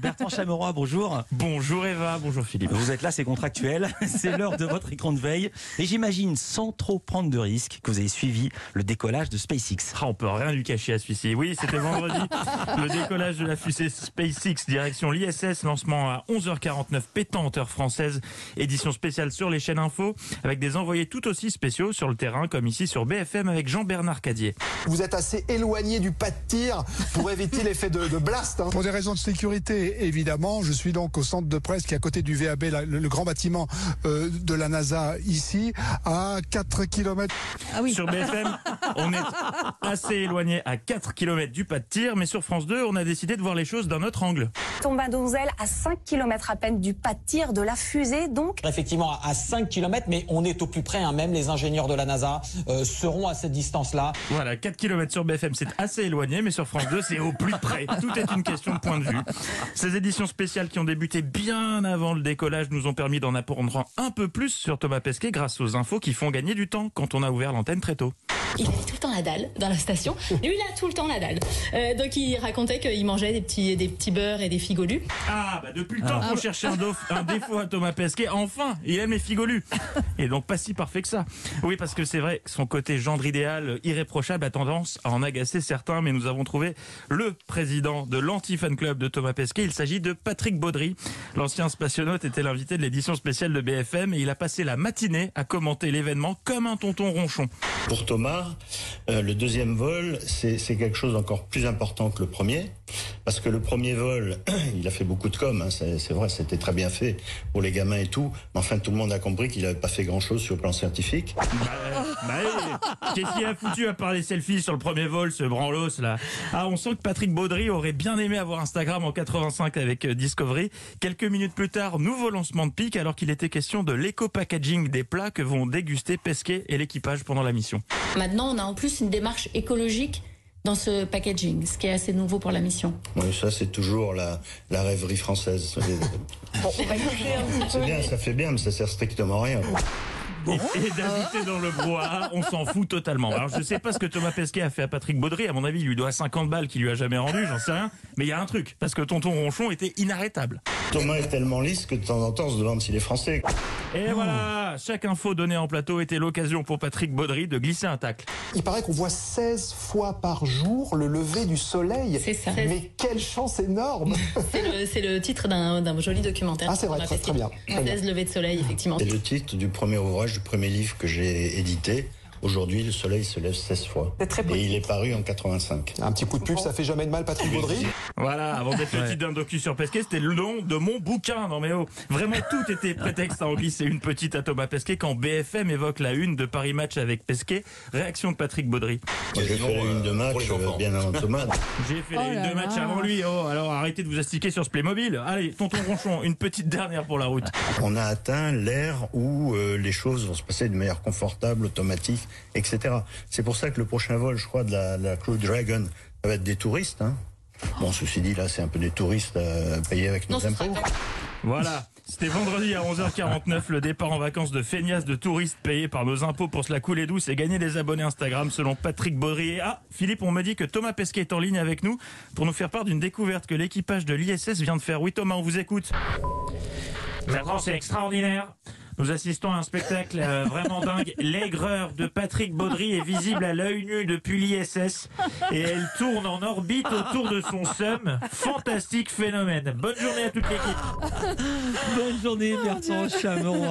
Bertrand Chameroy, bonjour. Bonjour Eva, bonjour Philippe. Vous êtes là, c'est contractuel. C'est l'heure de votre écran de veille. Et j'imagine, sans trop prendre de risques, que vous avez suivi le décollage de SpaceX. Ah, on peut rien lui cacher à celui-ci. Oui, c'était vendredi. le décollage de la fusée SpaceX direction l'ISS, lancement à 11h49 pétante heure française, édition spéciale sur les chaînes info, avec des envoyés tout aussi spéciaux sur le terrain, comme ici sur BFM avec Jean-Bernard Cadier. Vous êtes assez éloigné du pas de tir pour éviter l'effet de, de blast. hein. Pour des raisons de sécurité, évidemment, je suis donc au centre de presse qui est à côté du VAB, la- le, le grand bâtiment euh, de la NASA ici, à 4 km. Sur BFM, on est assez éloigné à 4 km du pas de tir, mais sur France 2, on a décidé de voir les choses d'un autre angle. tombe à Donzel à 5 km à peine du pas de tir de la fusée. Donc, Effectivement, à 5 km, mais on est au plus près. hein. Même les ingénieurs de la NASA euh, seront à cette distance-là. Voilà, 4 km sur BFM, c'est assez éloigné, mais sur France 2, c'est au plus près. Tout est une question de point de vue. Ces éditions spéciales qui ont débuté bien avant le décollage nous ont permis d'en apprendre un peu plus sur Thomas Pesquet grâce aux infos qui font gagner du temps quand on a ouvert l'antenne très tôt. Il avait tout le temps la dalle dans la station. Lui, il a tout le temps la dalle. Euh, donc, il racontait qu'il mangeait des petits, des petits beurres et des figolus. Ah, bah depuis le temps qu'on cherchait un, dof- un défaut à Thomas Pesquet, enfin, il aime les figolus. Et donc pas si parfait que ça. Oui, parce que c'est vrai que son côté gendre idéal, irréprochable, a tendance à en agacer certains, mais nous avons trouvé le président de l'anti-fan club de Thomas Pesquet. Il s'agit de Patrick Baudry. L'ancien spationaute était l'invité de l'édition spéciale de BFM et il a passé la matinée à commenter l'événement comme un tonton ronchon. Pour Thomas, euh, le deuxième vol, c'est quelque chose d'encore plus important que le premier, parce que le premier vol, il a fait beaucoup de com, hein, c'est vrai, c'était très bien fait pour les gamins et tout, mais enfin tout le monde a compris qu'il n'avait pas fait grand-chose sur le plan scientifique. Bah, bah, Qu'est-ce qu'il a foutu à part les selfies sur le premier vol, ce branlos là? Ah, on sent que Patrick Baudry aurait bien aimé avoir Instagram en 85 avec euh, Discovery. Quelques minutes plus tard, nouveau lancement de pic alors qu'il était question de l'éco-packaging des plats que vont déguster Pesquet et l'équipage pendant la mission. Maintenant, on a en plus une démarche écologique dans ce packaging, ce qui est assez nouveau pour la mission. Oui, ça c'est toujours la, la rêverie française. C'est bien, ça fait bien, mais ça sert strictement à rien. Et, et d'habiter dans le brouhaha, on s'en fout totalement. Alors je sais pas ce que Thomas Pesquet a fait à Patrick Baudry, à mon avis il lui doit 50 balles qu'il lui a jamais rendu, j'en sais rien. Mais il y a un truc, parce que tonton Ronchon était inarrêtable. Thomas est tellement lisse que de temps en temps on se demande s'il est français. Et voilà, chaque info donnée en plateau était l'occasion pour Patrick Baudry de glisser un tacle. Il paraît qu'on voit 16 fois par jour le lever du soleil. C'est ça. Mais quelle chance énorme C'est le, titre d'un joli documentaire. Ah, c'est vrai, très- fait très bien, très bien. 16 levées de soleil, effectivement. C'est le titre du premier ouvrage, du premier livre que j'ai édité. Aujourd'hui, le soleil se lève 16 fois. Et il est paru en 85. Un petit coup de pub, ça fait jamais de mal, Patrick Baudry. Voilà, avant d'être le titre d'un docu sur Pesquet, c'était le nom de mon bouquin. Non mais oh, vraiment tout était prétexte à en glisser une petite à Thomas Pesquet quand BFM évoque la une de Paris Match avec Pesquet. Réaction de Patrick Baudry. Moi, j'ai fait la une de match euh, bien avant Thomas. J'ai fait la une de match avant lui. Oh, alors arrêtez de vous astiquer sur ce Playmobil. Allez, tonton Ronchon, une petite dernière pour la route. On a atteint l'ère où euh, les choses vont se passer de manière confortable, automatique, etc. C'est pour ça que le prochain vol, je crois, de la, la Crew Dragon, ça va être des touristes. Hein. Bon, ceci dit, là, c'est un peu des touristes euh, payés avec nos Non, impôts. Voilà. C'était vendredi à 11h49, le départ en vacances de feignasses de touristes payés par nos impôts pour se la couler douce et gagner des abonnés Instagram selon Patrick. Et ah, Philippe, on me dit que Thomas Pesquet est en ligne avec nous pour nous faire part d'une découverte que l'équipage de l'ISS vient de faire. Oui Thomas, on vous écoute. Bertrand, c'est extraordinaire. Nous assistons à un spectacle euh, vraiment dingue. L'aigreur de Patrick Baudry est visible à l'œil nu depuis l'ISS et elle tourne en orbite autour de son seum. Fantastique phénomène. Bonne journée à toute l'équipe. Bonne journée, Bertrand Chameroy.